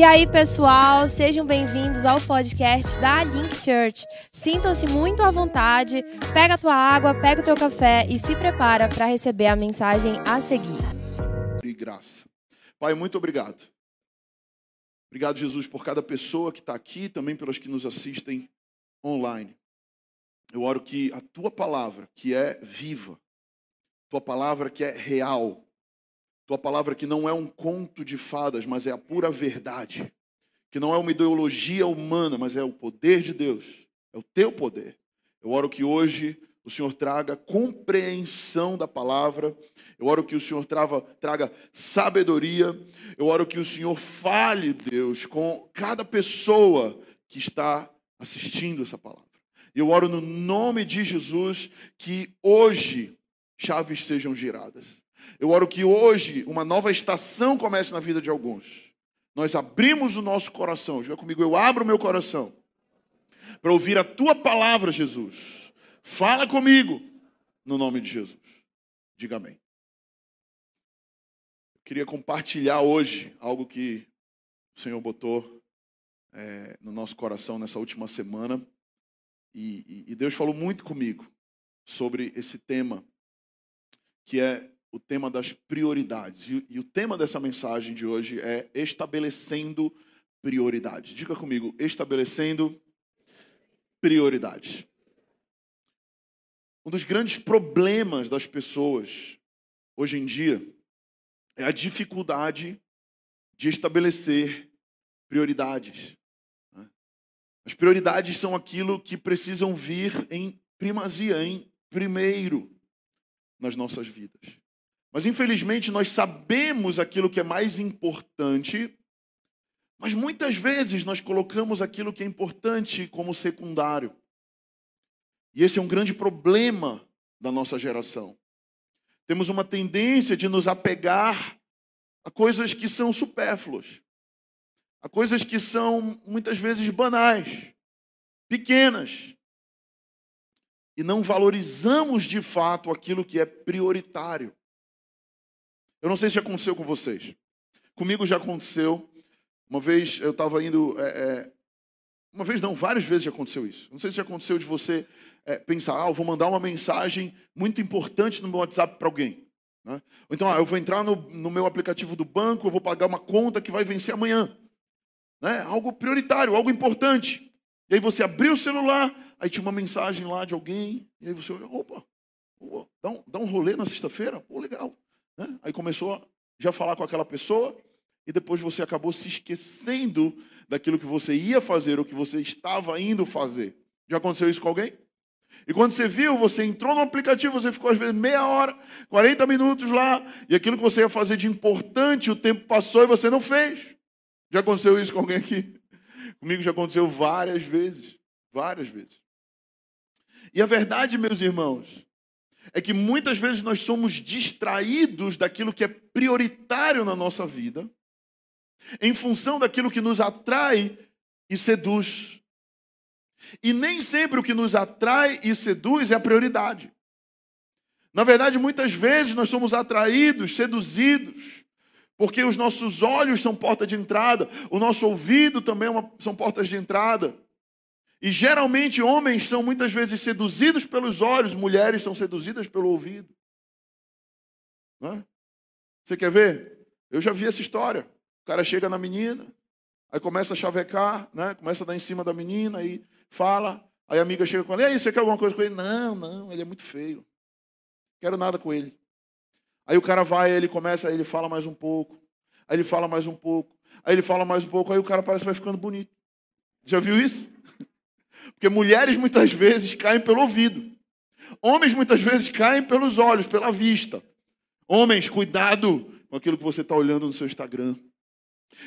E aí, pessoal, sejam bem-vindos ao podcast da Link Church. Sintam-se muito à vontade, pega a tua água, pega o teu café e se prepara para receber a mensagem a seguir. E graça. Pai, muito obrigado. Obrigado, Jesus, por cada pessoa que está aqui, também pelas que nos assistem online. Eu oro que a tua palavra, que é viva, tua palavra que é real, tua palavra que não é um conto de fadas, mas é a pura verdade, que não é uma ideologia humana, mas é o poder de Deus, é o teu poder. Eu oro que hoje o Senhor traga compreensão da palavra, eu oro que o Senhor traga sabedoria, eu oro que o Senhor fale, Deus, com cada pessoa que está assistindo essa palavra. Eu oro no nome de Jesus que hoje chaves sejam giradas eu oro que hoje uma nova estação comece na vida de alguns. Nós abrimos o nosso coração. Diga comigo, eu abro o meu coração para ouvir a tua palavra, Jesus. Fala comigo no nome de Jesus. Diga amém. Eu queria compartilhar hoje algo que o Senhor botou é, no nosso coração nessa última semana. E, e, e Deus falou muito comigo sobre esse tema, que é o tema das prioridades. E, e, o tema dessa mensagem de hoje é estabelecendo prioridades. Diga comigo, estabelecendo prioridades. Um dos grandes problemas das pessoas hoje em dia é a dificuldade de estabelecer prioridades. Né? As prioridades são aquilo que precisam vir em primazia, em primeiro nas nossas vidas. Mas infelizmente nós sabemos aquilo que é mais importante, mas muitas vezes nós colocamos aquilo que é importante como secundário. E esse é um grande problema da nossa geração. Temos uma tendência de nos apegar a coisas que são supérfluas, a coisas que são muitas vezes banais, pequenas, e não valorizamos de fato aquilo que é prioritário. Eu não sei se aconteceu com vocês. Comigo já aconteceu. Uma vez eu estava indo. É, é, uma vez não, várias vezes já aconteceu isso. Não sei se já aconteceu de você é, pensar, ah, eu vou mandar uma mensagem muito importante no meu WhatsApp para alguém. Né? Ou então, ah, eu vou entrar no, no meu aplicativo do banco, eu vou pagar uma conta que vai vencer amanhã. Né? Algo prioritário, algo importante. E aí você abriu o celular, aí tinha uma mensagem lá de alguém, e aí você olhou, opa, opa dá, um, dá um rolê na sexta-feira? Pô, legal. Né? Aí começou a já falar com aquela pessoa e depois você acabou se esquecendo daquilo que você ia fazer ou que você estava indo fazer. Já aconteceu isso com alguém? E quando você viu, você entrou no aplicativo, você ficou às vezes meia hora, 40 minutos lá, e aquilo que você ia fazer de importante, o tempo passou e você não fez. Já aconteceu isso com alguém aqui? Comigo já aconteceu várias vezes. Várias vezes. E a verdade, meus irmãos, é que muitas vezes nós somos distraídos daquilo que é prioritário na nossa vida, em função daquilo que nos atrai e seduz. E nem sempre o que nos atrai e seduz é a prioridade. Na verdade, muitas vezes nós somos atraídos, seduzidos, porque os nossos olhos são porta de entrada, o nosso ouvido também é uma, são portas de entrada. E geralmente homens são muitas vezes seduzidos pelos olhos, mulheres são seduzidas pelo ouvido. É? Você quer ver? Eu já vi essa história. O cara chega na menina, aí começa a chavecar, né? começa a dar em cima da menina, aí fala, aí a amiga chega com ele, e aí, você quer alguma coisa com ele? Não, não, ele é muito feio. Quero nada com ele. Aí o cara vai, ele começa, aí ele fala mais um pouco, aí ele fala mais um pouco, aí ele fala mais um pouco, aí o cara parece que vai ficando bonito. Já viu isso? Porque mulheres muitas vezes caem pelo ouvido. Homens muitas vezes caem pelos olhos, pela vista. Homens, cuidado com aquilo que você está olhando no seu Instagram.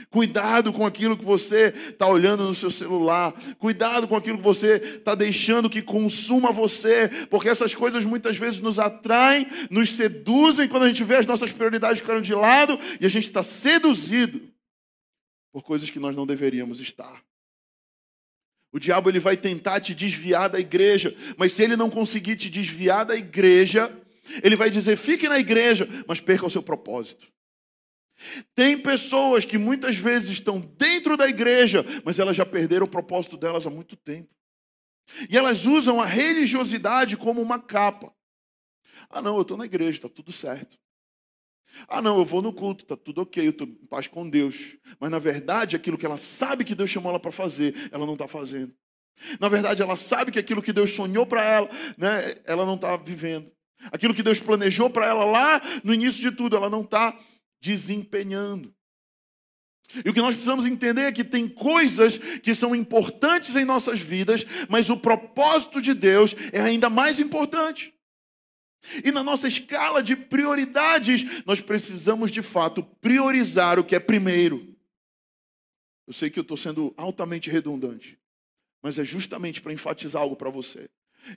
Cuidado com aquilo que você está olhando no seu celular. Cuidado com aquilo que você está deixando que consuma você. Porque essas coisas muitas vezes nos atraem, nos seduzem quando a gente vê as nossas prioridades ficando de lado e a gente está seduzido por coisas que nós não deveríamos estar. O diabo ele vai tentar te desviar da igreja, mas se ele não conseguir te desviar da igreja, ele vai dizer: fique na igreja, mas perca o seu propósito. Tem pessoas que muitas vezes estão dentro da igreja, mas elas já perderam o propósito delas há muito tempo. E elas usam a religiosidade como uma capa. Ah, não, eu estou na igreja, está tudo certo. Ah, não, eu vou no culto, está tudo ok, eu estou em paz com Deus. Mas na verdade, aquilo que ela sabe que Deus chamou ela para fazer, ela não está fazendo. Na verdade, ela sabe que aquilo que Deus sonhou para ela, né, ela não está vivendo. Aquilo que Deus planejou para ela lá no início de tudo, ela não está desempenhando. E o que nós precisamos entender é que tem coisas que são importantes em nossas vidas, mas o propósito de Deus é ainda mais importante. E na nossa escala de prioridades, nós precisamos de fato priorizar o que é primeiro. Eu sei que eu estou sendo altamente redundante, mas é justamente para enfatizar algo para você,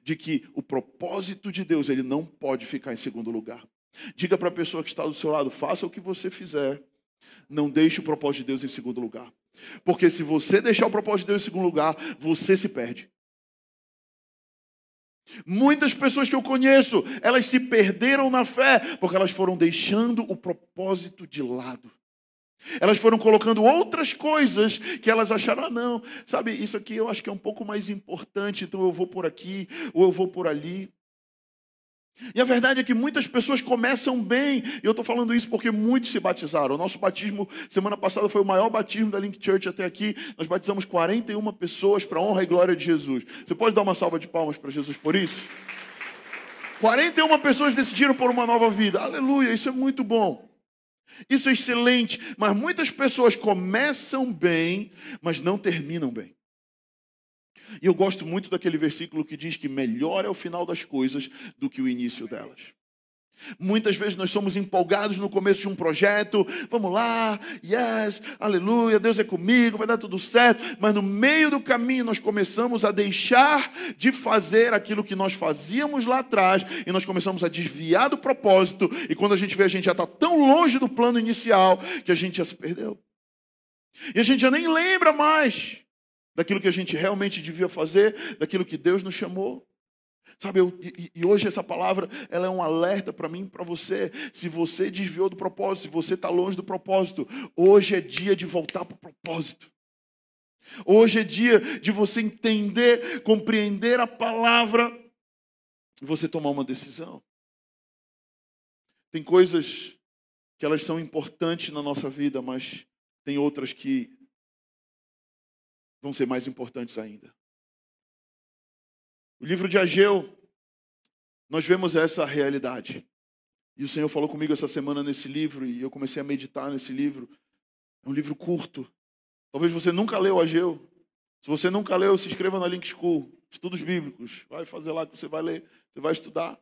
de que o propósito de Deus ele não pode ficar em segundo lugar. Diga para a pessoa que está do seu lado, faça o que você fizer, não deixe o propósito de Deus em segundo lugar. Porque se você deixar o propósito de Deus em segundo lugar, você se perde. Muitas pessoas que eu conheço, elas se perderam na fé porque elas foram deixando o propósito de lado. Elas foram colocando outras coisas que elas acharam, ah, não, sabe, isso aqui eu acho que é um pouco mais importante, então eu vou por aqui ou eu vou por ali. E a verdade é que muitas pessoas começam bem, e eu estou falando isso porque muitos se batizaram. O nosso batismo, semana passada, foi o maior batismo da Link Church até aqui. Nós batizamos 41 pessoas para a honra e glória de Jesus. Você pode dar uma salva de palmas para Jesus por isso? 41 pessoas decidiram por uma nova vida. Aleluia, isso é muito bom. Isso é excelente, mas muitas pessoas começam bem, mas não terminam bem. E eu gosto muito daquele versículo que diz que melhor é o final das coisas do que o início delas. Muitas vezes nós somos empolgados no começo de um projeto, vamos lá, yes, aleluia, Deus é comigo, vai dar tudo certo, mas no meio do caminho nós começamos a deixar de fazer aquilo que nós fazíamos lá atrás e nós começamos a desviar do propósito, e quando a gente vê, a gente já está tão longe do plano inicial que a gente já se perdeu. E a gente já nem lembra mais daquilo que a gente realmente devia fazer, daquilo que Deus nos chamou. Sabe, eu, e, e, hoje essa palavra ela é um alerta para mim e para você. Se você desviou do propósito, se você está longe do propósito, hoje é dia de voltar para o propósito. Hoje é dia de você entender, compreender a palavra e você tomar uma decisão. Tem coisas que elas são importantes na nossa vida, mas tem outras que vão ser mais importantes ainda. O livro de Ageu, nós vemos essa realidade. E o Senhor falou comigo essa semana nesse livro, e eu comecei a meditar nesse livro. É um livro curto. Talvez você nunca leu Ageu. Se você nunca leu, se inscreva na Link School. Estudos bíblicos. Vai fazer lá que você vai ler, você vai estudar.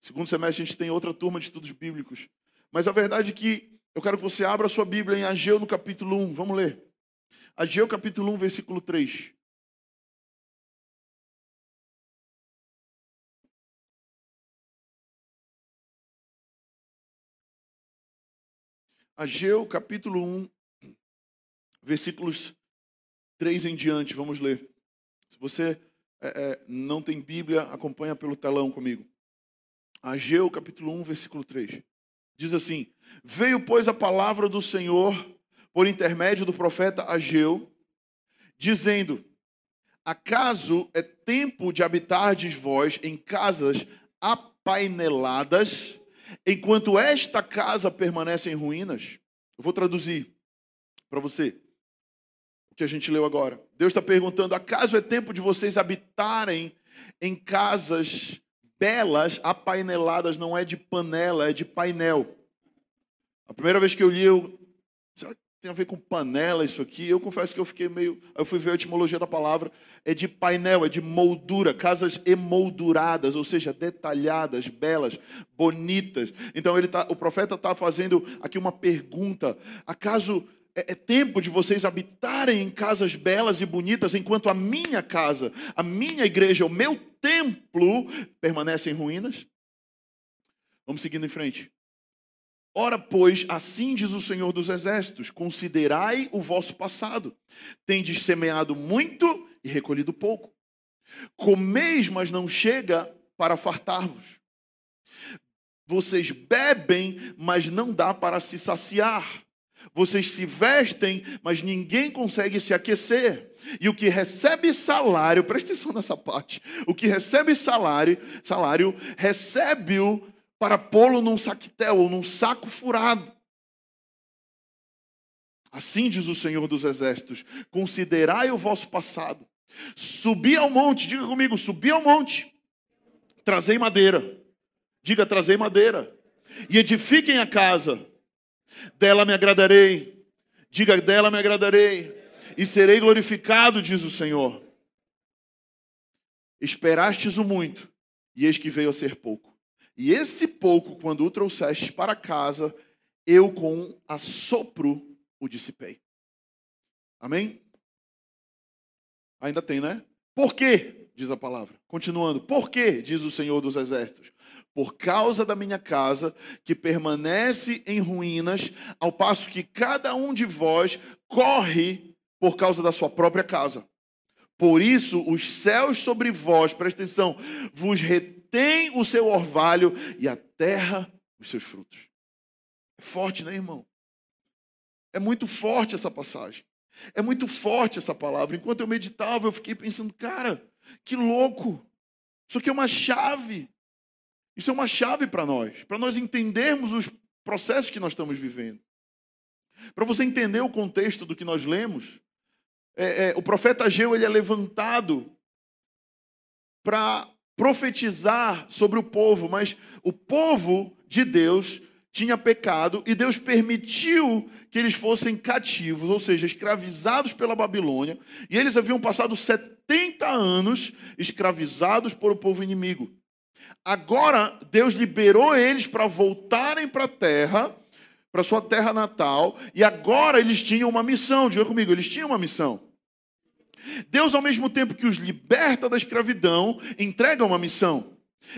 Segundo semestre a gente tem outra turma de estudos bíblicos. Mas a verdade é que eu quero que você abra a sua Bíblia em Ageu no capítulo 1. Vamos ler. Ageu capítulo 1, versículo 3. Ageu capítulo 1, versículos 3 em diante, vamos ler. Se você é, é, não tem Bíblia, acompanha pelo telão comigo. Ageu capítulo 1, versículo 3. Diz assim: Veio, pois, a palavra do Senhor por intermédio do profeta Ageu, dizendo: Acaso é tempo de habitardes vós em casas apaineladas, enquanto esta casa permanece em ruínas? Eu vou traduzir para você o que a gente leu agora. Deus está perguntando: acaso é tempo de vocês habitarem em casas belas, apaineladas, não é de panela, é de painel. A primeira vez que eu li, eu, tem a ver com panela isso aqui. Eu confesso que eu fiquei meio. Eu fui ver a etimologia da palavra. É de painel, é de moldura, casas emolduradas, ou seja, detalhadas, belas, bonitas. Então ele tá, o profeta está fazendo aqui uma pergunta: acaso é, é tempo de vocês habitarem em casas belas e bonitas, enquanto a minha casa, a minha igreja, o meu templo permanece em ruínas? Vamos seguindo em frente. Ora, pois, assim diz o Senhor dos Exércitos: considerai o vosso passado. Tendes semeado muito e recolhido pouco. Comeis, mas não chega para fartar-vos. Vocês bebem, mas não dá para se saciar. Vocês se vestem, mas ninguém consegue se aquecer. E o que recebe salário, presta atenção nessa parte. O que recebe salário, salário recebe-o para pô-lo num saquetel ou num saco furado. Assim diz o Senhor dos Exércitos: considerai o vosso passado. Subi ao monte, diga comigo, subi ao monte. Trazei madeira. Diga, trazei madeira. E edifiquem a casa. Dela me agradarei. Diga, dela me agradarei. E serei glorificado, diz o Senhor. Esperastes o muito, e eis que veio a ser pouco. E esse pouco, quando o trouxestes para casa, eu com assopro o dissipei. Amém? Ainda tem, né? Por quê? Diz a palavra. Continuando. Por quê? Diz o Senhor dos Exércitos. Por causa da minha casa, que permanece em ruínas, ao passo que cada um de vós corre por causa da sua própria casa. Por isso, os céus sobre vós, presta atenção, vos retém o seu orvalho e a terra os seus frutos. É forte, né, irmão? É muito forte essa passagem. É muito forte essa palavra. Enquanto eu meditava, eu fiquei pensando, cara, que louco. Isso aqui é uma chave. Isso é uma chave para nós, para nós entendermos os processos que nós estamos vivendo. Para você entender o contexto do que nós lemos, é, é, o profeta Ageu ele é levantado para profetizar sobre o povo, mas o povo de Deus tinha pecado e Deus permitiu que eles fossem cativos, ou seja, escravizados pela Babilônia, e eles haviam passado 70 anos escravizados por o povo inimigo. Agora, Deus liberou eles para voltarem para a terra, para sua terra natal, e agora eles tinham uma missão. Diga comigo, eles tinham uma missão. Deus, ao mesmo tempo que os liberta da escravidão, entrega uma missão.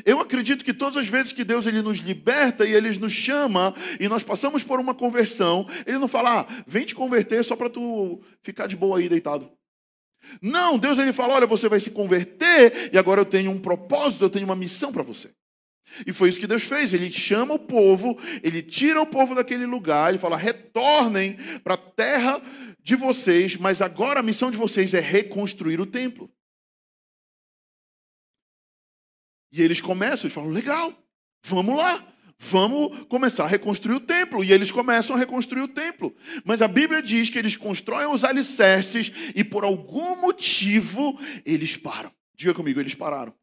Eu acredito que todas as vezes que Deus ele nos liberta e ele nos chama e nós passamos por uma conversão, ele não fala, ah, vem te converter só para tu ficar de boa aí deitado. Não, Deus ele fala, olha, você vai se converter e agora eu tenho um propósito, eu tenho uma missão para você. E foi isso que Deus fez. Ele chama o povo, ele tira o povo daquele lugar, ele fala: retornem para a terra de vocês, mas agora a missão de vocês é reconstruir o templo. E eles começam, eles falam: legal, vamos lá, vamos começar a reconstruir o templo. E eles começam a reconstruir o templo. Mas a Bíblia diz que eles constroem os alicerces e por algum motivo eles param. Diga comigo, eles pararam.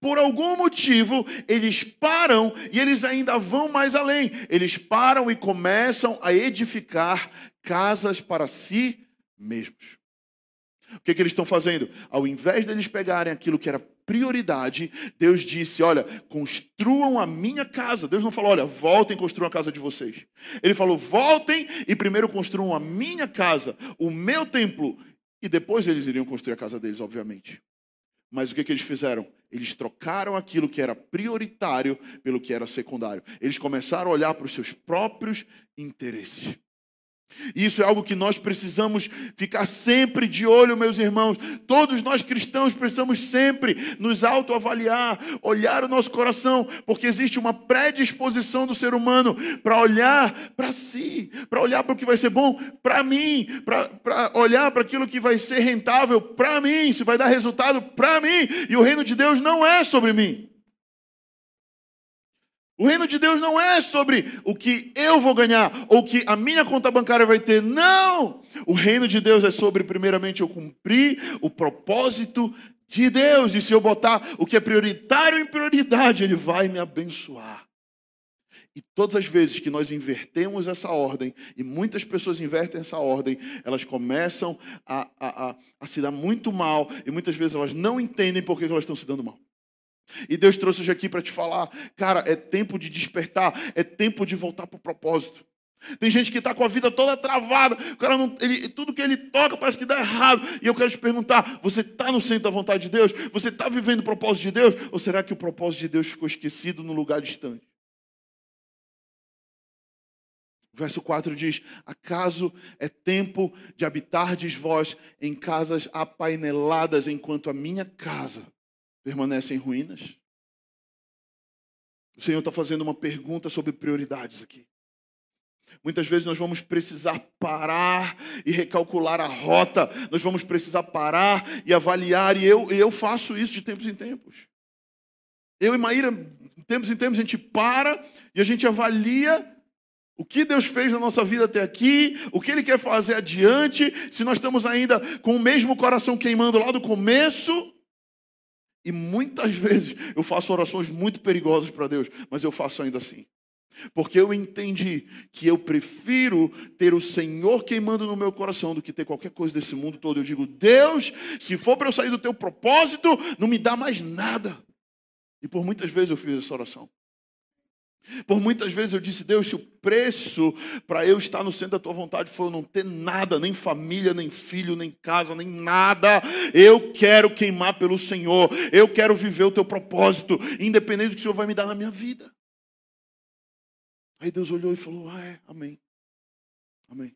Por algum motivo, eles param e eles ainda vão mais além. Eles param e começam a edificar casas para si mesmos. O que, que eles estão fazendo? Ao invés deles pegarem aquilo que era prioridade, Deus disse: Olha, construam a minha casa. Deus não falou: Olha, voltem e construam a casa de vocês. Ele falou: Voltem e primeiro construam a minha casa, o meu templo. E depois eles iriam construir a casa deles, obviamente. Mas o que, que eles fizeram? Eles trocaram aquilo que era prioritário pelo que era secundário. Eles começaram a olhar para os seus próprios interesses. Isso é algo que nós precisamos ficar sempre de olho, meus irmãos. Todos nós cristãos precisamos sempre nos autoavaliar, olhar o nosso coração, porque existe uma predisposição do ser humano para olhar para si, para olhar para o que vai ser bom para mim, para olhar para aquilo que vai ser rentável para mim, se vai dar resultado para mim. E o reino de Deus não é sobre mim. O reino de Deus não é sobre o que eu vou ganhar ou o que a minha conta bancária vai ter. Não! O reino de Deus é sobre, primeiramente, eu cumprir o propósito de Deus. E se eu botar o que é prioritário em prioridade, Ele vai me abençoar. E todas as vezes que nós invertemos essa ordem, e muitas pessoas invertem essa ordem, elas começam a, a, a, a se dar muito mal, e muitas vezes elas não entendem por que elas estão se dando mal. E Deus trouxe hoje aqui para te falar, cara, é tempo de despertar, é tempo de voltar para o propósito. Tem gente que está com a vida toda travada, o cara não, ele, tudo que ele toca parece que dá errado. E eu quero te perguntar: você está no centro da vontade de Deus? Você está vivendo o propósito de Deus? Ou será que o propósito de Deus ficou esquecido num lugar distante? Verso 4 diz: Acaso é tempo de habitardes vós em casas apaineladas, enquanto a minha casa permanece em ruínas? O Senhor está fazendo uma pergunta sobre prioridades aqui. Muitas vezes nós vamos precisar parar e recalcular a rota, nós vamos precisar parar e avaliar, e eu, eu faço isso de tempos em tempos. Eu e Maíra, de tempos em tempos, a gente para e a gente avalia o que Deus fez na nossa vida até aqui, o que Ele quer fazer adiante, se nós estamos ainda com o mesmo coração queimando lá do começo. E muitas vezes eu faço orações muito perigosas para Deus, mas eu faço ainda assim. Porque eu entendi que eu prefiro ter o Senhor queimando no meu coração do que ter qualquer coisa desse mundo todo. Eu digo, Deus, se for para eu sair do teu propósito, não me dá mais nada. E por muitas vezes eu fiz essa oração. Por muitas vezes eu disse, Deus, se o preço para eu estar no centro da tua vontade for eu não ter nada, nem família, nem filho, nem casa, nem nada, eu quero queimar pelo Senhor, eu quero viver o teu propósito, independente do que o Senhor vai me dar na minha vida. Aí Deus olhou e falou: Ah, é, amém. Amém.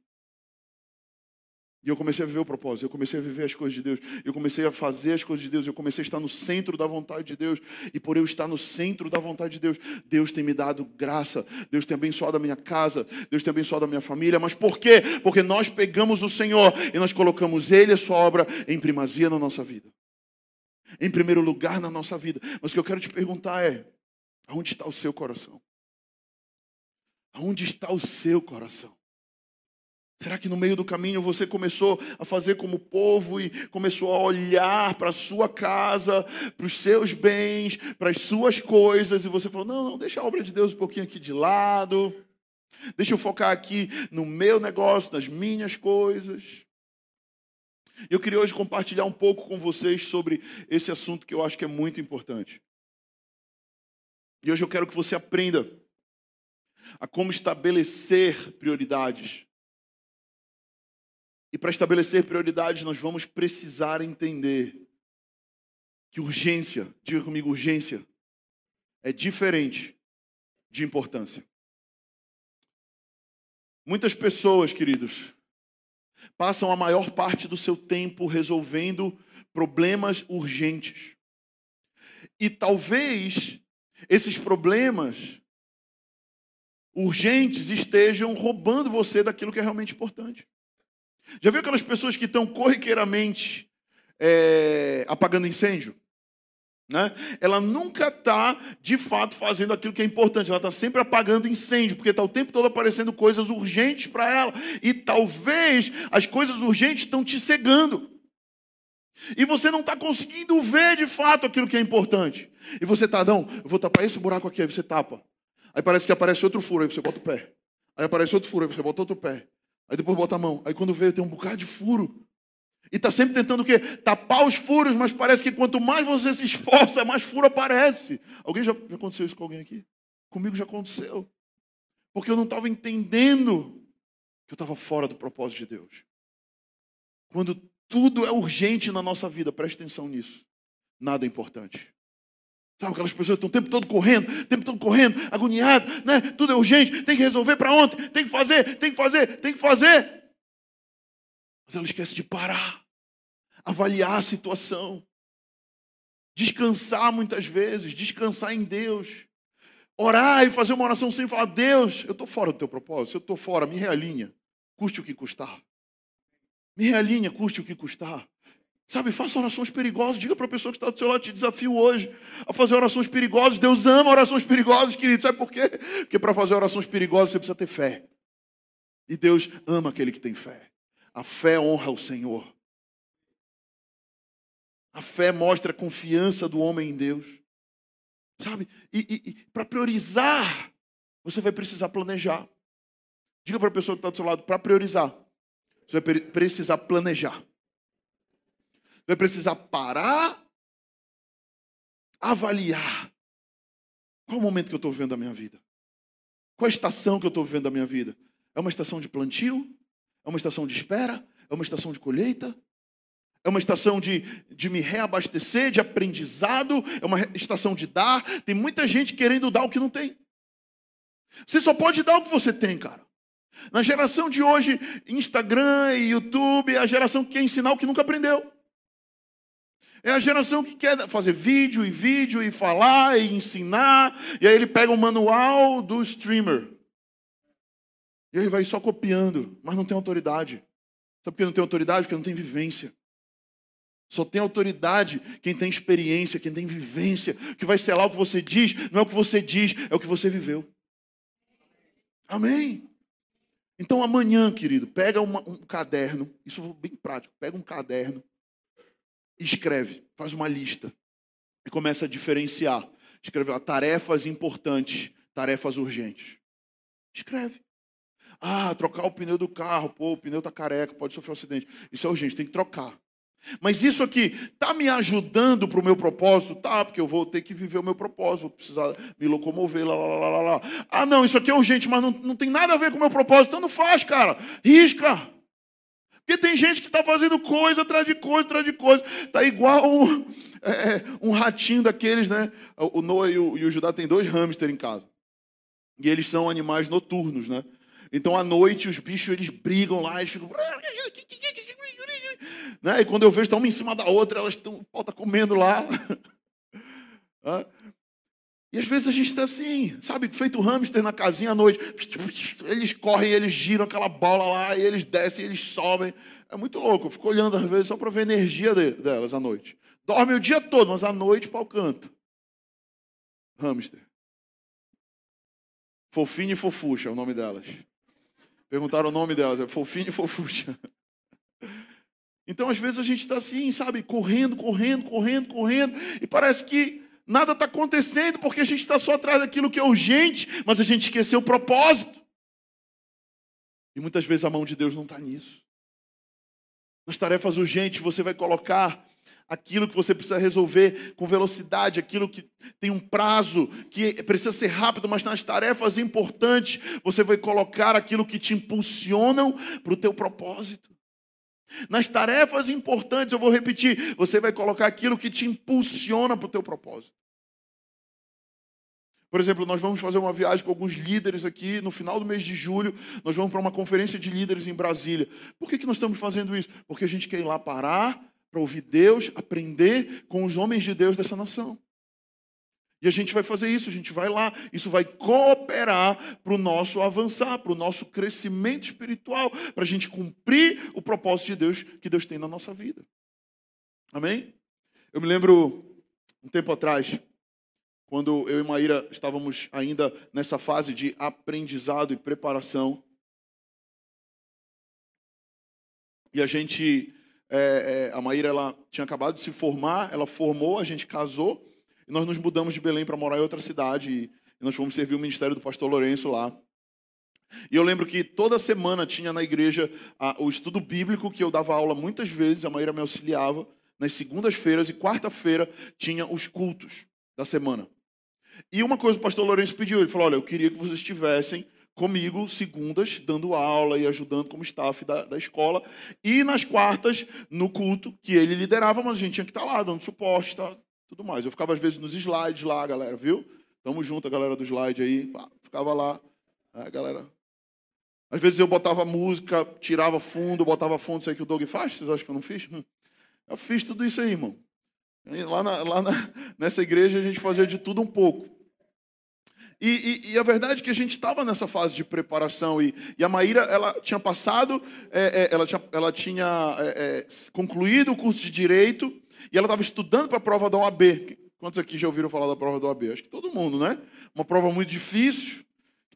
E eu comecei a viver o propósito, eu comecei a viver as coisas de Deus, eu comecei a fazer as coisas de Deus, eu comecei a estar no centro da vontade de Deus, e por eu estar no centro da vontade de Deus, Deus tem me dado graça, Deus tem abençoado a minha casa, Deus tem abençoado a minha família, mas por quê? Porque nós pegamos o Senhor e nós colocamos Ele a Sua obra em primazia na nossa vida, em primeiro lugar na nossa vida. Mas o que eu quero te perguntar é: aonde está o seu coração? Aonde está o seu coração? Será que no meio do caminho você começou a fazer como povo e começou a olhar para a sua casa, para os seus bens, para as suas coisas, e você falou: não, não, deixa a obra de Deus um pouquinho aqui de lado, deixa eu focar aqui no meu negócio, nas minhas coisas. Eu queria hoje compartilhar um pouco com vocês sobre esse assunto que eu acho que é muito importante. E hoje eu quero que você aprenda a como estabelecer prioridades. E para estabelecer prioridades, nós vamos precisar entender que urgência, diga comigo, urgência, é diferente de importância. Muitas pessoas, queridos, passam a maior parte do seu tempo resolvendo problemas urgentes. E talvez esses problemas urgentes estejam roubando você daquilo que é realmente importante. Já viu aquelas pessoas que estão corriqueiramente é, apagando incêndio? Né? Ela nunca está, de fato, fazendo aquilo que é importante. Ela está sempre apagando incêndio, porque está o tempo todo aparecendo coisas urgentes para ela. E talvez as coisas urgentes estão te cegando. E você não está conseguindo ver de fato aquilo que é importante. E você está, não, eu vou tapar esse buraco aqui, aí você tapa. Aí parece que aparece outro furo, aí você bota o pé. Aí aparece outro furo, aí você bota outro pé. Aí depois bota a mão. Aí quando vê, tem um bocado de furo. E está sempre tentando o quê? Tapar os furos, mas parece que quanto mais você se esforça, mais furo aparece. Alguém já, já aconteceu isso com alguém aqui? Comigo já aconteceu. Porque eu não estava entendendo que eu estava fora do propósito de Deus. Quando tudo é urgente na nossa vida, preste atenção nisso. Nada é importante. Sabe aquelas pessoas que estão o tempo todo correndo, o tempo todo correndo, agoniado, né? Tudo é urgente, tem que resolver para ontem, tem que fazer, tem que fazer, tem que fazer. Mas ela esquece de parar, avaliar a situação, descansar muitas vezes, descansar em Deus, orar e fazer uma oração sem falar, Deus, eu estou fora do teu propósito, eu estou fora, me realinha, custe o que custar. Me realinha, custe o que custar. Sabe, faça orações perigosas. Diga para a pessoa que está do seu lado, te desafio hoje a fazer orações perigosas. Deus ama orações perigosas, querido. Sabe por quê? Porque para fazer orações perigosas você precisa ter fé. E Deus ama aquele que tem fé. A fé honra o Senhor. A fé mostra a confiança do homem em Deus. Sabe? E, e, e para priorizar, você vai precisar planejar. Diga para a pessoa que está do seu lado, para priorizar, você vai precisar planejar vai precisar parar, avaliar. Qual o momento que eu estou vivendo da minha vida? Qual a estação que eu estou vivendo da minha vida? É uma estação de plantio? É uma estação de espera? É uma estação de colheita? É uma estação de, de me reabastecer, de aprendizado? É uma estação de dar? Tem muita gente querendo dar o que não tem. Você só pode dar o que você tem, cara. Na geração de hoje, Instagram e YouTube é a geração que quer ensinar o que nunca aprendeu. É a geração que quer fazer vídeo e vídeo e falar e ensinar. E aí ele pega o manual do streamer. E aí vai só copiando, mas não tem autoridade. Sabe por que não tem autoridade? Porque não tem vivência. Só tem autoridade quem tem experiência, quem tem vivência, que vai selar o que você diz, não é o que você diz, é o que você viveu. Amém? Então amanhã, querido, pega uma, um caderno, isso bem prático, pega um caderno, escreve, faz uma lista e começa a diferenciar. Escreve lá, tarefas importantes, tarefas urgentes. Escreve. Ah, trocar o pneu do carro, pô, o pneu está careca, pode sofrer um acidente. Isso é urgente, tem que trocar. Mas isso aqui está me ajudando para o meu propósito? Tá, porque eu vou ter que viver o meu propósito, vou precisar me locomover, lá, lá, lá, lá. Ah, não, isso aqui é urgente, mas não, não tem nada a ver com o meu propósito, então não faz, cara. Risca. Porque tem gente que está fazendo coisa atrás de coisa, atrás de coisa. Está igual um, é, é, um ratinho daqueles, né? O Noah e o, e o Judá têm dois hamster em casa. E eles são animais noturnos, né? Então, à noite, os bichos, eles brigam lá, eles ficam... Né? E quando eu vejo, estão uma em cima da outra, elas estão, está comendo lá. e às vezes a gente está assim, sabe, feito hamster na casinha à noite. Eles correm, eles giram aquela bola lá, e eles descem, eles sobem. É muito louco. Eu fico olhando às vezes só para ver a energia delas à noite. Dorme o dia todo, mas à noite pau canta. Hamster. Fofinha e Fofuxa é o nome delas. Perguntaram o nome delas, é Fofinha e Fofuxa. Então, às vezes, a gente está assim, sabe, correndo, correndo, correndo, correndo, e parece que nada está acontecendo porque a gente está só atrás daquilo que é urgente, mas a gente esqueceu o propósito. E muitas vezes a mão de Deus não está nisso. Nas tarefas urgentes, você vai colocar aquilo que você precisa resolver com velocidade, aquilo que tem um prazo, que precisa ser rápido, mas nas tarefas importantes, você vai colocar aquilo que te impulsionam para o teu propósito. Nas tarefas importantes, eu vou repetir, você vai colocar aquilo que te impulsiona para o teu propósito. Por exemplo, nós vamos fazer uma viagem com alguns líderes aqui no final do mês de julho. Nós vamos para uma conferência de líderes em Brasília. Por que, que nós estamos fazendo isso? Porque a gente quer ir lá parar para ouvir Deus, aprender com os homens de Deus dessa nação. E a gente vai fazer isso, a gente vai lá, isso vai cooperar para o nosso avançar, para o nosso crescimento espiritual, para a gente cumprir o propósito de Deus que Deus tem na nossa vida. Amém? Eu me lembro um tempo atrás, quando eu e Maíra estávamos ainda nessa fase de aprendizado e preparação, e a gente, é, é, a Maíra ela tinha acabado de se formar, ela formou, a gente casou. Nós nos mudamos de Belém para morar em outra cidade. E nós fomos servir o ministério do pastor Lourenço lá. E eu lembro que toda semana tinha na igreja o estudo bíblico, que eu dava aula muitas vezes, a Maíra me auxiliava. Nas segundas-feiras e quarta-feira tinha os cultos da semana. E uma coisa o pastor Lourenço pediu, ele falou, olha, eu queria que vocês estivessem comigo segundas, dando aula e ajudando como staff da, da escola. E nas quartas, no culto, que ele liderava, mas a gente tinha que estar lá, dando suporte, tá, tudo mais. Eu ficava às vezes nos slides lá, galera, viu? Tamo junto, a galera do slide aí. Ficava lá, a galera. Às vezes eu botava música, tirava fundo, botava fundo, isso aí que o Doug faz. Vocês acham que eu não fiz? Eu fiz tudo isso aí, irmão. Lá, na, lá na, nessa igreja a gente fazia de tudo um pouco. E, e, e, a verdade é que a gente estava nessa fase de preparação. E, e, a Maíra, ela tinha passado, é, é, ela tinha, ela tinha é, é concluído o curso de Direito, e ela estava estudando para a prova da OAB. Quantos aqui já ouviram falar da prova da OAB? Acho que todo mundo, né? Uma prova muito difícil.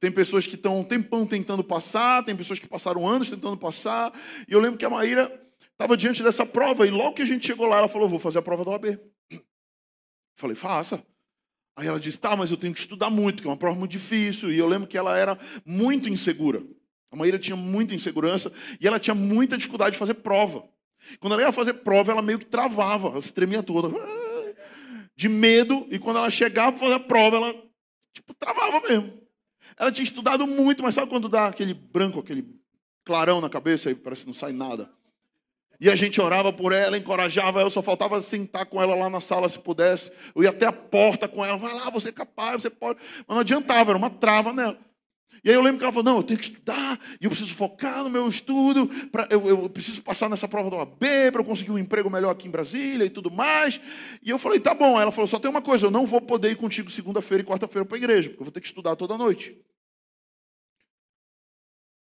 Tem pessoas que estão um tempão tentando passar, tem pessoas que passaram anos tentando passar. E eu lembro que a Maíra estava diante dessa prova, e logo que a gente chegou lá, ela falou: Vou fazer a prova da OAB. Falei, faça. Aí ela disse: Tá, mas eu tenho que estudar muito, que é uma prova muito difícil. E eu lembro que ela era muito insegura. A Maíra tinha muita insegurança e ela tinha muita dificuldade de fazer prova. Quando ela ia fazer prova, ela meio que travava, ela se tremia toda. De medo, e quando ela chegava para fazer a prova, ela tipo, travava mesmo. Ela tinha estudado muito, mas sabe quando dá aquele branco, aquele clarão na cabeça e parece que não sai nada? E a gente orava por ela, encorajava ela, só faltava sentar com ela lá na sala se pudesse. Eu ia até a porta com ela, vai lá, você é capaz, você pode. Mas não adiantava, era uma trava nela. E aí eu lembro que ela falou: não, eu tenho que estudar, e eu preciso focar no meu estudo, pra, eu, eu preciso passar nessa prova da OAB para eu conseguir um emprego melhor aqui em Brasília e tudo mais. E eu falei: tá bom. Aí ela falou: só tem uma coisa, eu não vou poder ir contigo segunda-feira e quarta-feira para a igreja, porque eu vou ter que estudar toda noite.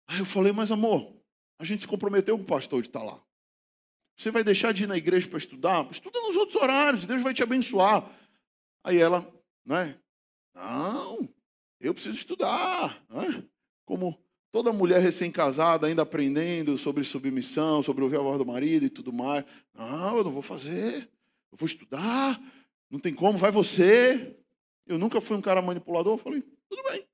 Aí eu falei: mas amor, a gente se comprometeu com o pastor de estar lá. Você vai deixar de ir na igreja para estudar? Estuda nos outros horários, Deus vai te abençoar. Aí ela, não é? Não, eu preciso estudar. Né? Como toda mulher recém-casada, ainda aprendendo sobre submissão, sobre ouvir a voz do marido e tudo mais. Não, eu não vou fazer. Eu vou estudar. Não tem como, vai você. Eu nunca fui um cara manipulador. Eu falei, tudo bem.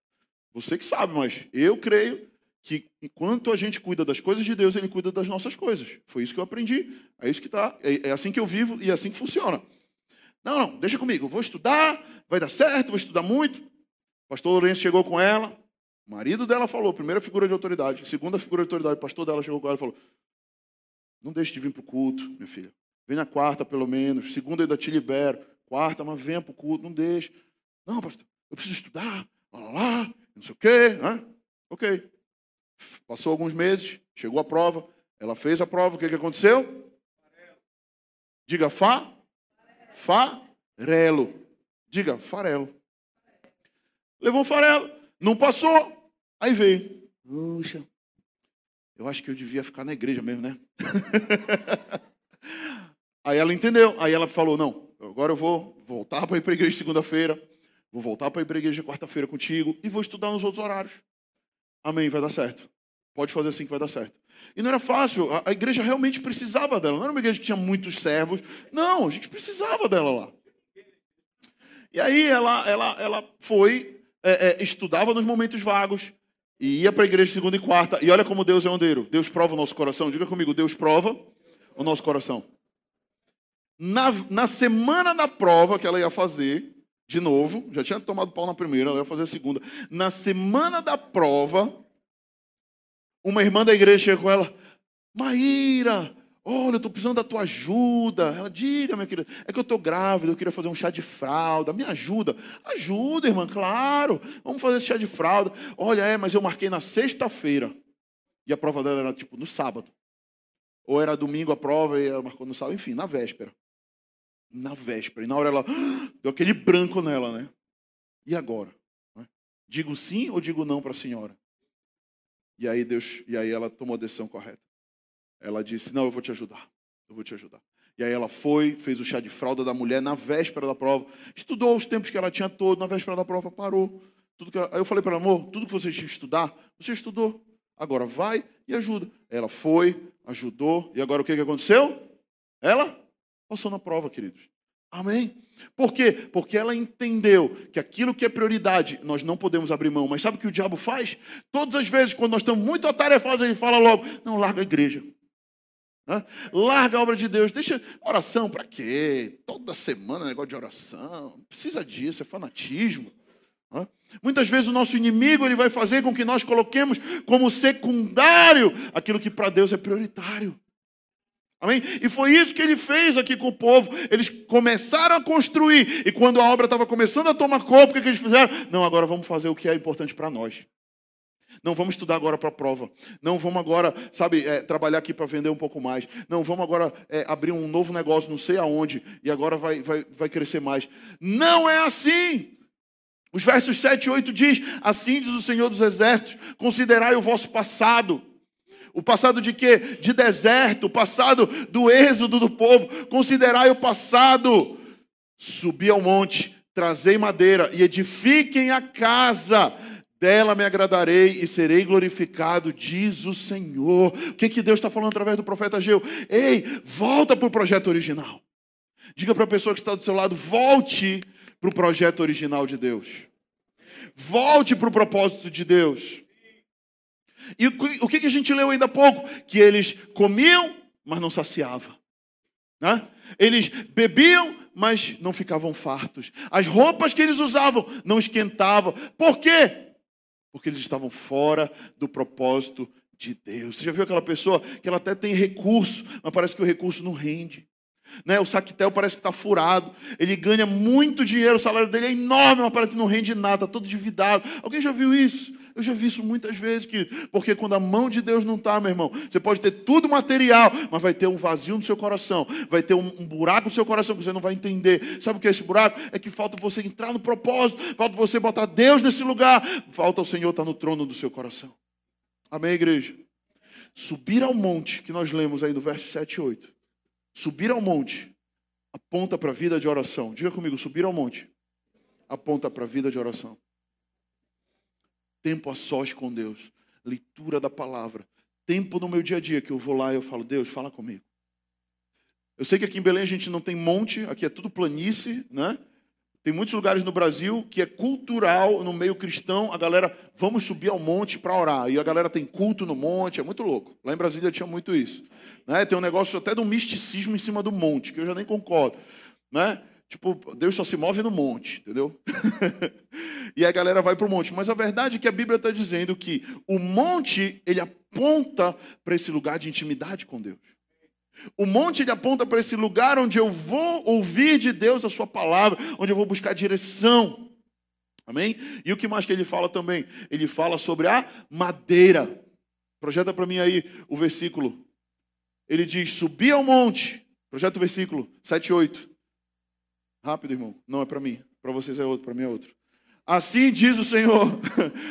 Você que sabe, mas eu creio que enquanto a gente cuida das coisas de Deus, Ele cuida das nossas coisas. Foi isso que eu aprendi. É isso que tá. É, é assim que eu vivo e é assim que funciona. Não, não, deixa comigo. Eu vou estudar, vai dar certo, vou estudar muito. Pastor Lourenço chegou com ela, o marido dela falou, primeira figura de autoridade, segunda figura de autoridade, o pastor dela chegou com ela e falou: Não deixe de vir para o culto, minha filha. Vem na quarta, pelo menos. Segunda, ainda te libero. Quarta, mas venha para o culto, não deixe. Não, pastor, eu preciso estudar. Lá, lá, lá não sei o quê. Né? Ok. Passou alguns meses, chegou a prova. Ela fez a prova, o que, que aconteceu? Diga Fá. Farelo. Diga, farelo. Levou o farelo. Não passou. Aí veio. Puxa, eu acho que eu devia ficar na igreja mesmo, né? Aí ela entendeu. Aí ela falou: Não, agora eu vou voltar para ir para a igreja segunda-feira. Vou voltar para ir para a igreja quarta-feira contigo. E vou estudar nos outros horários. Amém, vai dar certo. Pode fazer assim que vai dar certo. E não era fácil. A, a igreja realmente precisava dela. Não era uma igreja que tinha muitos servos. Não, a gente precisava dela lá. E aí ela, ela, ela foi é, é, estudava nos momentos vagos e ia para a igreja segunda e quarta. E olha como Deus é ondeiro. Deus prova o nosso coração. Diga comigo, Deus prova o nosso coração. Na, na semana da prova que ela ia fazer, de novo, já tinha tomado pau na primeira, ela ia fazer a segunda. Na semana da prova, uma irmã da igreja chega com ela, Maíra, Olha, eu estou precisando da tua ajuda. Ela, diga, minha querida, é que eu estou grávida, eu queria fazer um chá de fralda. Me ajuda. Ajuda, irmã, claro. Vamos fazer esse chá de fralda. Olha, é, mas eu marquei na sexta-feira. E a prova dela era tipo no sábado. Ou era domingo a prova e ela marcou no sábado. Enfim, na véspera. Na véspera. E na hora ela deu aquele branco nela, né? E agora? Digo sim ou digo não para a senhora? E aí Deus, e aí ela tomou a decisão correta. Ela disse: Não, eu vou te ajudar. Eu vou te ajudar. E aí ela foi, fez o chá de fralda da mulher na véspera da prova, estudou os tempos que ela tinha todo, na véspera da prova parou. Tudo que ela... Aí eu falei para ela, amor, tudo que você tinha que estudar, você estudou. Agora vai e ajuda. Ela foi, ajudou, e agora o que, que aconteceu? Ela passou na prova, queridos. Amém? Por quê? Porque ela entendeu que aquilo que é prioridade nós não podemos abrir mão. Mas sabe o que o diabo faz? Todas as vezes, quando nós estamos muito atarefados, ele fala logo: não, larga a igreja. Larga a obra de Deus. Deixa oração para quê? Toda semana negócio de oração. Precisa disso, é fanatismo. Muitas vezes o nosso inimigo ele vai fazer com que nós coloquemos como secundário aquilo que para Deus é prioritário. Amém? E foi isso que ele fez aqui com o povo. Eles começaram a construir. E quando a obra estava começando a tomar corpo, o que, eles fizeram? Não, agora vamos fazer o que é importante para nós. Não vamos estudar agora para a prova. Não vamos agora, sabe, é, trabalhar aqui para vender um pouco mais. Não vamos agora é, abrir um novo negócio, não sei aonde, e agora vai, vai, vai crescer mais. Não é assim. Os versos 7 e 8 diz: Assim diz o Senhor dos Exércitos: considerai o vosso passado. O passado de quê? De deserto, o passado do êxodo do povo. Considerai o passado. Subi ao monte, trazei madeira e edifiquem a casa dela me agradarei e serei glorificado, diz o Senhor. O que, que Deus está falando através do profeta Geu? Ei, volta para o projeto original. Diga para a pessoa que está do seu lado: volte para o projeto original de Deus. Volte para o propósito de Deus. E o que, que a gente leu ainda há pouco? Que eles comiam, mas não saciavam. Né? Eles bebiam, mas não ficavam fartos. As roupas que eles usavam não esquentavam. Por quê? Porque eles estavam fora do propósito de Deus. Você já viu aquela pessoa que ela até tem recurso, mas parece que o recurso não rende. Né? O saquetel parece que está furado. Ele ganha muito dinheiro, o salário dele é enorme, mas parece que não rende nada, está todo endividado. Alguém já viu isso? Eu já vi isso muitas vezes, querido. Porque quando a mão de Deus não está, meu irmão, você pode ter tudo material, mas vai ter um vazio no seu coração, vai ter um, um buraco no seu coração que você não vai entender. Sabe o que é esse buraco? É que falta você entrar no propósito, falta você botar Deus nesse lugar, falta o Senhor estar no trono do seu coração. Amém, igreja? Subir ao monte, que nós lemos aí no verso 7 e 8. Subir ao monte aponta para a vida de oração. Diga comigo, subir ao monte aponta para a vida de oração. Tempo a sós com Deus, leitura da palavra. Tempo no meu dia a dia que eu vou lá e eu falo, Deus, fala comigo. Eu sei que aqui em Belém a gente não tem monte, aqui é tudo planície, né? Tem muitos lugares no Brasil que é cultural, no meio cristão, a galera, vamos subir ao monte para orar. E a galera tem culto no monte, é muito louco. Lá em Brasília tinha muito isso. Né? Tem um negócio até do misticismo em cima do monte, que eu já nem concordo. Né? Tipo, Deus só se move no monte, entendeu? e a galera vai para o monte. Mas a verdade é que a Bíblia está dizendo que o monte, ele aponta para esse lugar de intimidade com Deus. O monte ele aponta para esse lugar onde eu vou ouvir de Deus a sua palavra, onde eu vou buscar direção. Amém? E o que mais que ele fala também? Ele fala sobre a madeira. Projeta para mim aí o versículo. Ele diz: Subi ao monte. Projeta o versículo 7 e 8. Rápido, irmão. Não é para mim. Para vocês é outro, para mim é outro. Assim diz o Senhor,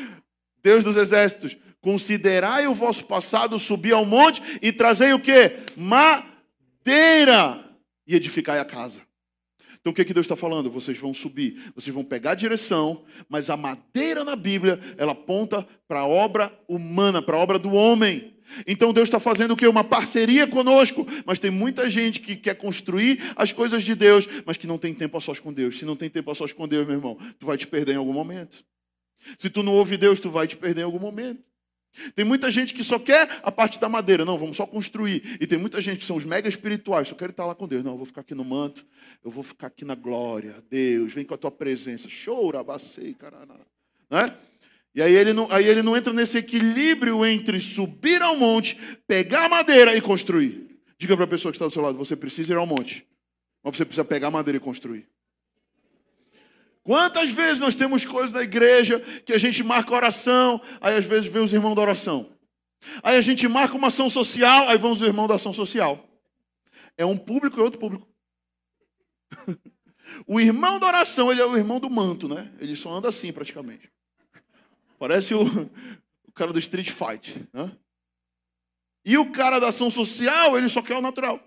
Deus dos exércitos: Considerai o vosso passado, subi ao monte e trazei o que? Madeira e edificai a casa. Então o que, é que Deus está falando? Vocês vão subir, vocês vão pegar a direção, mas a madeira na Bíblia, ela aponta para a obra humana, para a obra do homem. Então Deus está fazendo o que? Uma parceria conosco. Mas tem muita gente que quer construir as coisas de Deus, mas que não tem tempo a sós com Deus. Se não tem tempo a sós com Deus, meu irmão, tu vai te perder em algum momento. Se tu não ouve Deus, tu vai te perder em algum momento. Tem muita gente que só quer a parte da madeira, não, vamos só construir. E tem muita gente que são os mega espirituais, só querem estar lá com Deus. Não, eu vou ficar aqui no manto, eu vou ficar aqui na glória. Deus, vem com a tua presença. Chora, abacei, caramba. Né? E aí ele, não, aí ele não entra nesse equilíbrio entre subir ao monte, pegar madeira e construir. Diga para a pessoa que está do seu lado: você precisa ir ao monte, mas você precisa pegar madeira e construir. Quantas vezes nós temos coisas na igreja que a gente marca oração, aí às vezes vem os irmãos da oração. Aí a gente marca uma ação social, aí vão os irmãos da ação social. É um público e outro público. o irmão da oração, ele é o irmão do manto, né? Ele só anda assim praticamente. Parece o, o cara do Street Fight. Né? E o cara da ação social, ele só quer o natural.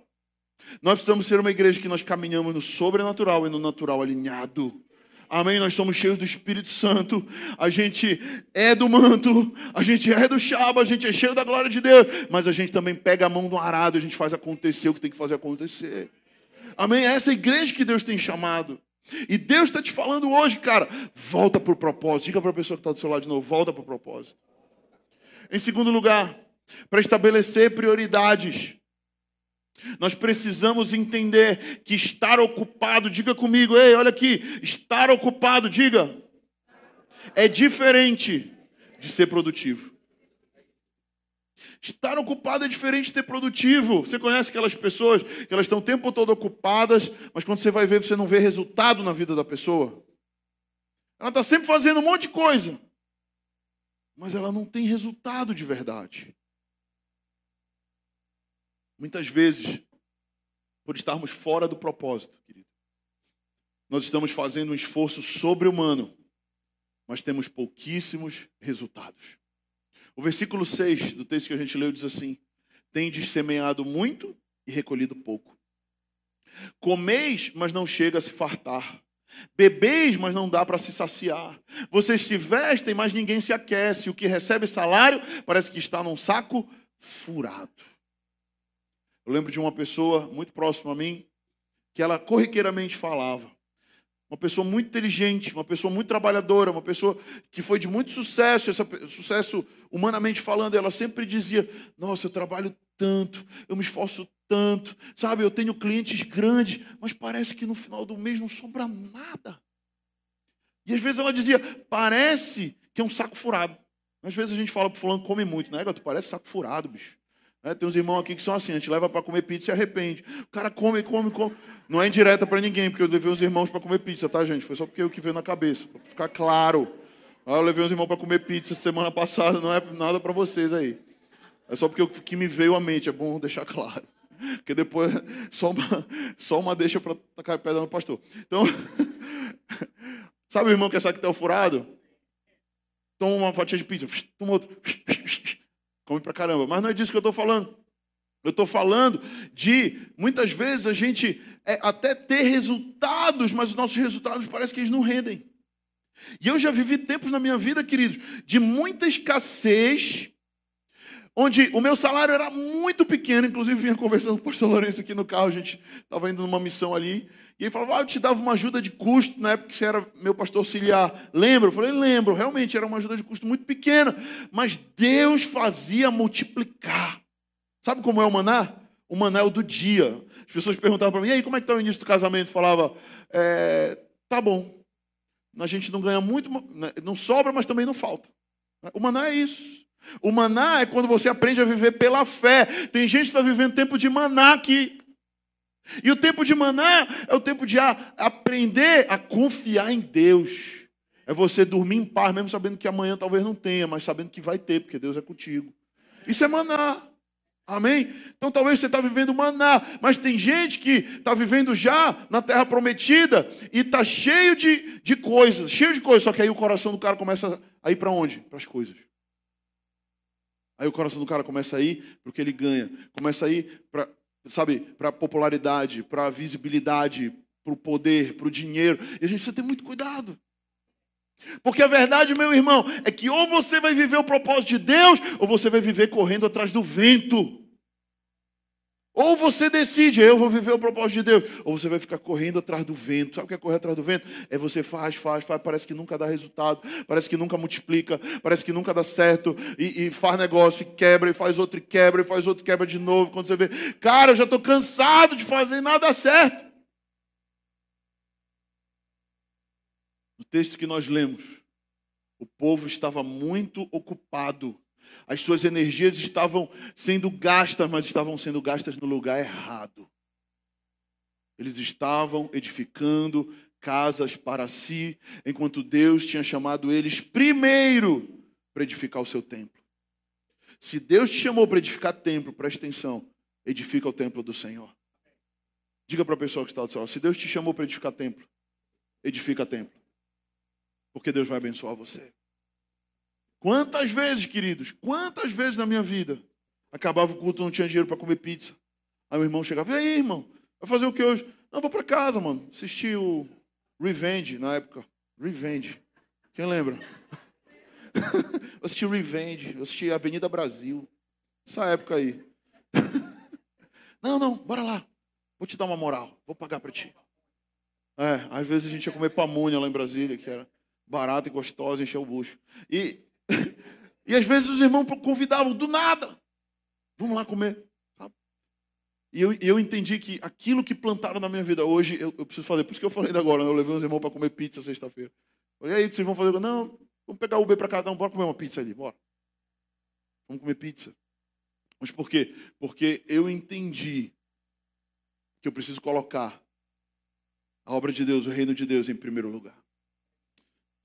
Nós precisamos ser uma igreja que nós caminhamos no sobrenatural e no natural alinhado. Amém? Nós somos cheios do Espírito Santo. A gente é do manto, a gente é do chaba, a gente é cheio da glória de Deus. Mas a gente também pega a mão do arado, a gente faz acontecer o que tem que fazer acontecer. Amém? É essa igreja que Deus tem chamado. E Deus está te falando hoje, cara, volta para o propósito. Diga para a pessoa que está do seu lado de novo, volta para o propósito. Em segundo lugar, para estabelecer prioridades, nós precisamos entender que estar ocupado, diga comigo, ei, olha aqui, estar ocupado, diga, é diferente de ser produtivo. Estar ocupado é diferente de ter produtivo. Você conhece aquelas pessoas que elas estão o tempo todo ocupadas, mas quando você vai ver, você não vê resultado na vida da pessoa? Ela está sempre fazendo um monte de coisa, mas ela não tem resultado de verdade. Muitas vezes, por estarmos fora do propósito, querido, nós estamos fazendo um esforço sobre-humano, mas temos pouquíssimos resultados. O versículo 6 do texto que a gente leu diz assim: Tendes semeado muito e recolhido pouco. Comeis, mas não chega a se fartar. Bebeis, mas não dá para se saciar. Vocês se vestem, mas ninguém se aquece. O que recebe salário parece que está num saco furado. Eu lembro de uma pessoa muito próxima a mim que ela corriqueiramente falava: uma pessoa muito inteligente, uma pessoa muito trabalhadora, uma pessoa que foi de muito sucesso, esse sucesso humanamente falando, ela sempre dizia: Nossa, eu trabalho tanto, eu me esforço tanto, sabe? Eu tenho clientes grandes, mas parece que no final do mês não sobra nada. E às vezes ela dizia: Parece que é um saco furado. Às vezes a gente fala para fulano come muito, né? Tu parece saco furado, bicho. É, tem uns irmãos aqui que são assim, a gente leva para comer pizza e arrepende. O cara come, come, come. Não é indireta para ninguém, porque eu levei uns irmãos para comer pizza, tá, gente? Foi só porque o que veio na cabeça, para ficar claro. Ah, eu levei os irmãos para comer pizza semana passada, não é nada para vocês aí. É só porque o que me veio à mente, é bom deixar claro. Porque depois, só uma, só uma deixa para tacar pedra no pastor. Então, sabe o irmão que é saquetel furado? Toma uma fatia de pizza, toma outro. Come pra caramba. Mas não é disso que eu estou falando. Eu estou falando de, muitas vezes, a gente é, até ter resultados, mas os nossos resultados parece que eles não rendem. E eu já vivi tempos na minha vida, queridos, de muita escassez, onde o meu salário era muito pequeno, inclusive vinha conversando com o pastor Lourenço aqui no carro, a gente estava indo numa missão ali, e ele falava, ah, eu te dava uma ajuda de custo, na época que você era meu pastor auxiliar. Lembra? Eu falei, lembro, realmente era uma ajuda de custo muito pequena, mas Deus fazia multiplicar. Sabe como é o maná? O maná é o do dia. As pessoas perguntavam para mim, e aí, como é que está o início do casamento? Eu falava, é, tá bom. A gente não ganha muito, né, não sobra, mas também não falta. O maná é isso. O maná é quando você aprende a viver pela fé. Tem gente que está vivendo tempo de maná aqui. E o tempo de maná é o tempo de aprender a confiar em Deus. É você dormir em paz, mesmo sabendo que amanhã talvez não tenha, mas sabendo que vai ter, porque Deus é contigo. Isso é maná. Amém? Então talvez você está vivendo maná, mas tem gente que está vivendo já na terra prometida e está cheio de, de coisas, cheio de coisas, só que aí o coração do cara começa a ir para onde? Para as coisas. Aí o coração do cara começa a ir para o que ele ganha, começa a ir para, sabe, para popularidade, para visibilidade, para o poder, para o dinheiro. E a gente precisa ter muito cuidado. Porque a verdade, meu irmão, é que ou você vai viver o propósito de Deus, ou você vai viver correndo atrás do vento. Ou você decide, eu vou viver o propósito de Deus, ou você vai ficar correndo atrás do vento. Sabe o que é correr atrás do vento? É você faz, faz, faz, parece que nunca dá resultado, parece que nunca multiplica, parece que nunca dá certo, e, e faz negócio, e quebra, e faz outro, e quebra, e faz outro, e quebra de novo. Quando você vê, cara, eu já estou cansado de fazer nada certo. No texto que nós lemos, o povo estava muito ocupado as suas energias estavam sendo gastas, mas estavam sendo gastas no lugar errado. Eles estavam edificando casas para si, enquanto Deus tinha chamado eles primeiro para edificar o seu templo. Se Deus te chamou para edificar templo, presta atenção, edifica o templo do Senhor. Diga para a pessoa que está do seu lado, se Deus te chamou para edificar templo, edifica templo. Porque Deus vai abençoar você. Quantas vezes, queridos, quantas vezes na minha vida acabava o culto, não tinha dinheiro para comer pizza. Aí o irmão chegava, e aí, irmão, vai fazer o que hoje? Não, vou para casa, mano. Assisti o Revenge na época. Revenge. Quem lembra? eu assisti Revenge, eu assisti Avenida Brasil. Essa época aí. não, não, bora lá. Vou te dar uma moral, vou pagar para ti. É, às vezes a gente ia comer pamonha lá em Brasília, que era barata e gostosa, encher o bucho. E e às vezes os irmãos convidavam do nada. Vamos lá comer. E eu, eu entendi que aquilo que plantaram na minha vida hoje, eu, eu preciso fazer. Por isso que eu falei agora, né? eu levei os irmãos para comer pizza sexta-feira. E aí, vocês vão fazer? Não, vamos pegar Uber para cada um, bora comer uma pizza ali, bora. Vamos comer pizza. Mas por quê? Porque eu entendi que eu preciso colocar a obra de Deus, o reino de Deus em primeiro lugar.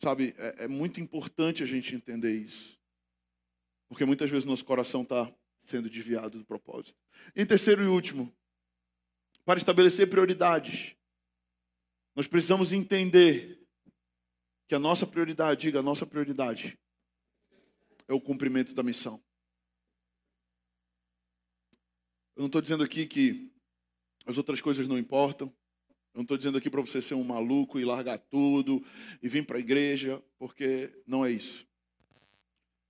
Sabe, é, é muito importante a gente entender isso. Porque muitas vezes nosso coração está sendo desviado do propósito. Em terceiro e último, para estabelecer prioridades, nós precisamos entender que a nossa prioridade, diga, a nossa prioridade é o cumprimento da missão. Eu não estou dizendo aqui que as outras coisas não importam. Eu não estou dizendo aqui para você ser um maluco e largar tudo e vir para a igreja, porque não é isso.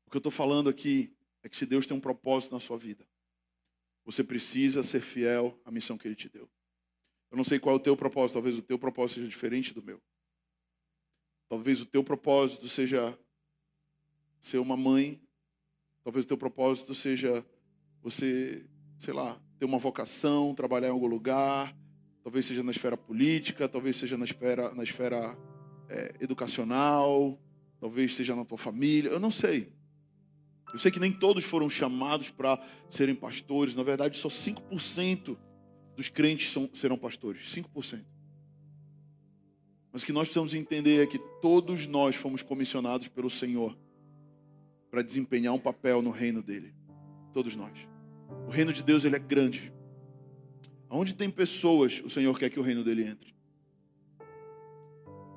O que eu estou falando aqui é que se Deus tem um propósito na sua vida, você precisa ser fiel à missão que Ele te deu. Eu não sei qual é o teu propósito, talvez o teu propósito seja diferente do meu. Talvez o teu propósito seja ser uma mãe, talvez o teu propósito seja você, sei lá, ter uma vocação, trabalhar em algum lugar, talvez seja na esfera política, talvez seja na esfera, na esfera é, educacional, talvez seja na tua família, eu não sei. Eu sei que nem todos foram chamados para serem pastores, na verdade, só 5% dos crentes são, serão pastores 5%. Mas o que nós precisamos entender é que todos nós fomos comissionados pelo Senhor para desempenhar um papel no reino dele. Todos nós. O reino de Deus ele é grande. Onde tem pessoas, o Senhor quer que o reino dele entre.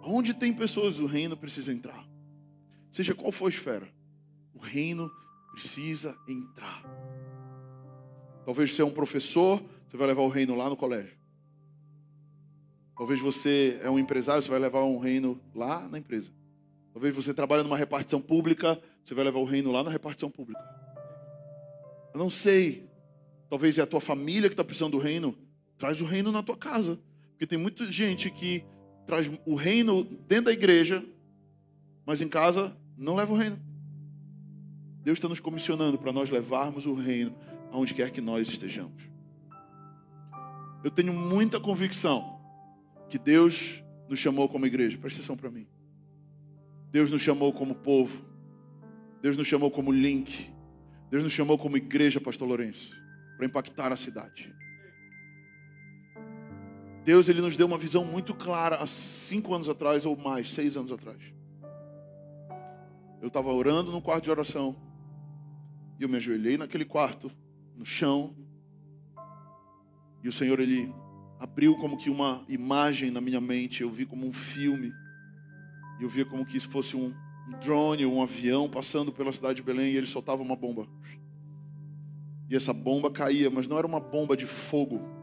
Onde tem pessoas, o reino precisa entrar. Seja qual for a esfera, o reino precisa entrar. Talvez você é um professor, você vai levar o reino lá no colégio. Talvez você é um empresário, você vai levar um reino lá na empresa. Talvez você trabalhe numa repartição pública, você vai levar o reino lá na repartição pública. Eu não sei. Talvez é a tua família que está precisando do reino. Traz o reino na tua casa. Porque tem muita gente que traz o reino dentro da igreja, mas em casa não leva o reino. Deus está nos comissionando para nós levarmos o reino aonde quer que nós estejamos. Eu tenho muita convicção que Deus nos chamou como igreja. Presta atenção para mim. Deus nos chamou como povo. Deus nos chamou como link. Deus nos chamou como igreja, Pastor Lourenço, para impactar a cidade. Deus ele nos deu uma visão muito clara há cinco anos atrás ou mais, seis anos atrás. Eu estava orando no quarto de oração e eu me ajoelhei naquele quarto, no chão, e o Senhor ele abriu como que uma imagem na minha mente, eu vi como um filme. Eu via como que isso fosse um drone, um avião passando pela cidade de Belém e ele soltava uma bomba. E essa bomba caía, mas não era uma bomba de fogo.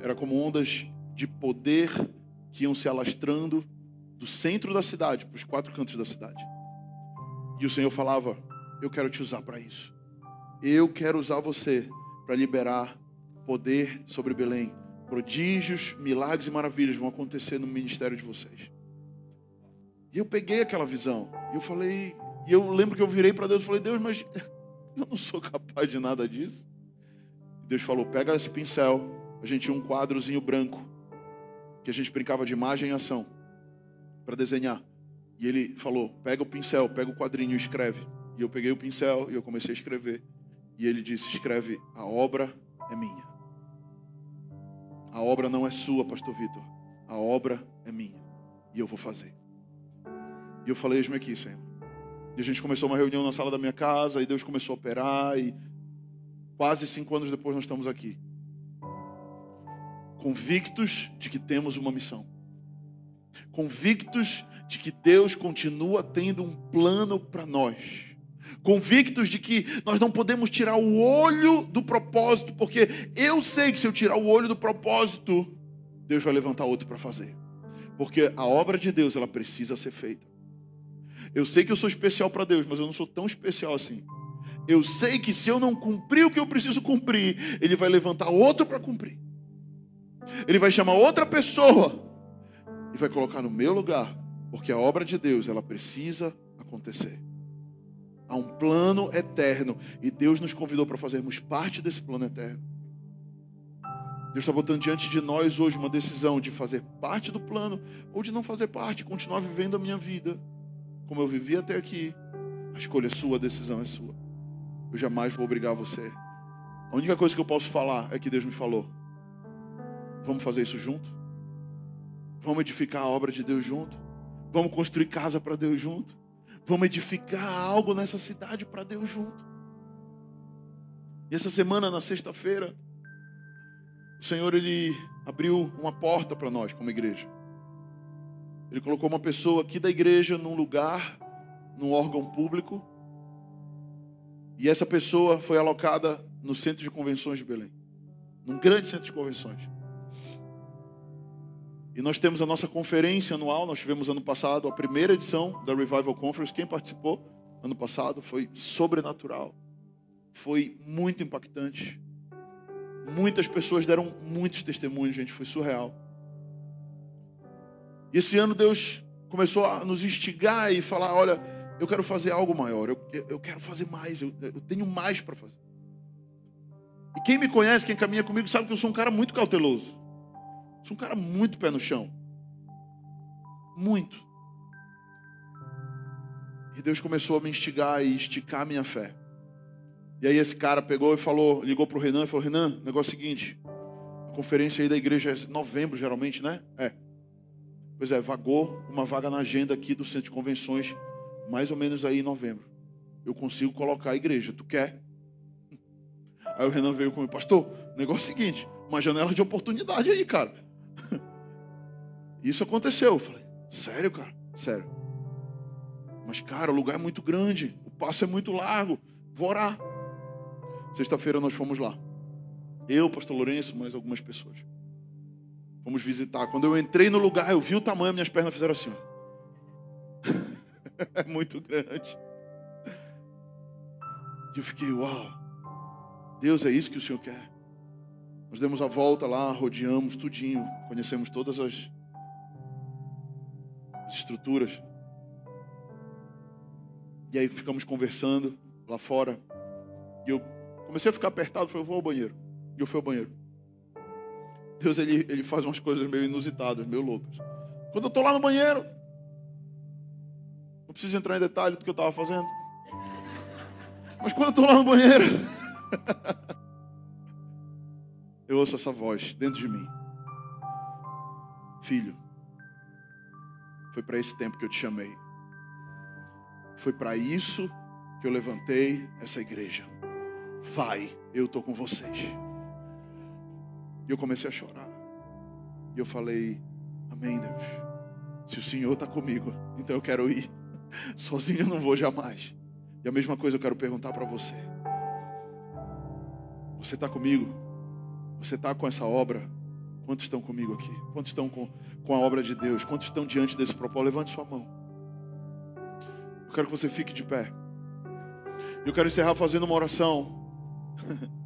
Era como ondas de poder que iam se alastrando do centro da cidade para os quatro cantos da cidade. E o Senhor falava: Eu quero te usar para isso. Eu quero usar você para liberar poder sobre Belém Prodígios, milagres e maravilhas vão acontecer no ministério de vocês. E eu peguei aquela visão. E eu falei, e eu lembro que eu virei para Deus e falei, Deus, mas eu não sou capaz de nada disso. Deus falou: pega esse pincel. A gente tinha um quadrozinho branco que a gente brincava de imagem e ação para desenhar. E ele falou: pega o pincel, pega o quadrinho e escreve. E eu peguei o pincel e eu comecei a escrever. E ele disse: escreve, a obra é minha. A obra não é sua, pastor Vitor. A obra é minha. E eu vou fazer. E eu falei, eis-me aqui, Senhor. E a gente começou uma reunião na sala da minha casa, e Deus começou a operar, e quase cinco anos depois nós estamos aqui. Convictos de que temos uma missão. Convictos de que Deus continua tendo um plano para nós convictos de que nós não podemos tirar o olho do propósito, porque eu sei que se eu tirar o olho do propósito, Deus vai levantar outro para fazer. Porque a obra de Deus, ela precisa ser feita. Eu sei que eu sou especial para Deus, mas eu não sou tão especial assim. Eu sei que se eu não cumprir o que eu preciso cumprir, Ele vai levantar outro para cumprir. Ele vai chamar outra pessoa e vai colocar no meu lugar, porque a obra de Deus, ela precisa acontecer. Há um plano eterno. E Deus nos convidou para fazermos parte desse plano eterno. Deus está botando diante de nós hoje uma decisão de fazer parte do plano ou de não fazer parte, continuar vivendo a minha vida como eu vivi até aqui. A escolha é sua, a decisão é sua. Eu jamais vou obrigar você. A única coisa que eu posso falar é que Deus me falou. Vamos fazer isso junto? Vamos edificar a obra de Deus junto? Vamos construir casa para Deus junto? Vamos edificar algo nessa cidade para Deus junto. E essa semana, na sexta-feira, o Senhor ele abriu uma porta para nós como igreja. Ele colocou uma pessoa aqui da igreja num lugar, num órgão público. E essa pessoa foi alocada no centro de convenções de Belém, num grande centro de convenções. E nós temos a nossa conferência anual, nós tivemos ano passado a primeira edição da Revival Conference. Quem participou ano passado foi sobrenatural. Foi muito impactante. Muitas pessoas deram muitos testemunhos, gente, foi surreal. E esse ano Deus começou a nos instigar e falar: olha, eu quero fazer algo maior, eu, eu quero fazer mais, eu, eu tenho mais para fazer. E quem me conhece, quem caminha comigo, sabe que eu sou um cara muito cauteloso. Sou um cara muito pé no chão. Muito. E Deus começou a me instigar e esticar a minha fé. E aí esse cara pegou e falou, ligou para o Renan e falou, Renan, negócio é o seguinte, a conferência aí da igreja é novembro geralmente, né? É. Pois é, vagou uma vaga na agenda aqui do centro de convenções, mais ou menos aí em novembro. Eu consigo colocar a igreja. Tu quer? Aí o Renan veio comigo, pastor, negócio é o seguinte, uma janela de oportunidade aí, cara. Isso aconteceu. Eu falei, sério, cara? Sério. Mas, cara, o lugar é muito grande, o passo é muito largo. Vou orar. Sexta-feira nós fomos lá. Eu, pastor Lourenço, mais algumas pessoas. Fomos visitar. Quando eu entrei no lugar, eu vi o tamanho, minhas pernas fizeram assim. é muito grande. E eu fiquei, uau. Deus, é isso que o Senhor quer. Nós demos a volta lá, rodeamos tudinho, conhecemos todas as estruturas. E aí ficamos conversando lá fora. E eu comecei a ficar apertado, falei, eu vou ao banheiro. E eu fui ao banheiro. Deus, ele, ele faz umas coisas meio inusitadas, meio loucas. Quando eu estou lá no banheiro, não preciso entrar em detalhe do que eu estava fazendo. Mas quando eu estou lá no banheiro, eu ouço essa voz dentro de mim. Filho, foi para esse tempo que eu te chamei. Foi para isso que eu levantei essa igreja. Vai, eu estou com vocês. E eu comecei a chorar. E eu falei: Amém, Deus. Se o Senhor está comigo, então eu quero ir. Sozinho eu não vou jamais. E a mesma coisa eu quero perguntar para você. Você está comigo? Você está com essa obra? Quantos estão comigo aqui? Quantos estão com, com a obra de Deus? Quantos estão diante desse propósito? Levante sua mão. Eu quero que você fique de pé. Eu quero encerrar fazendo uma oração.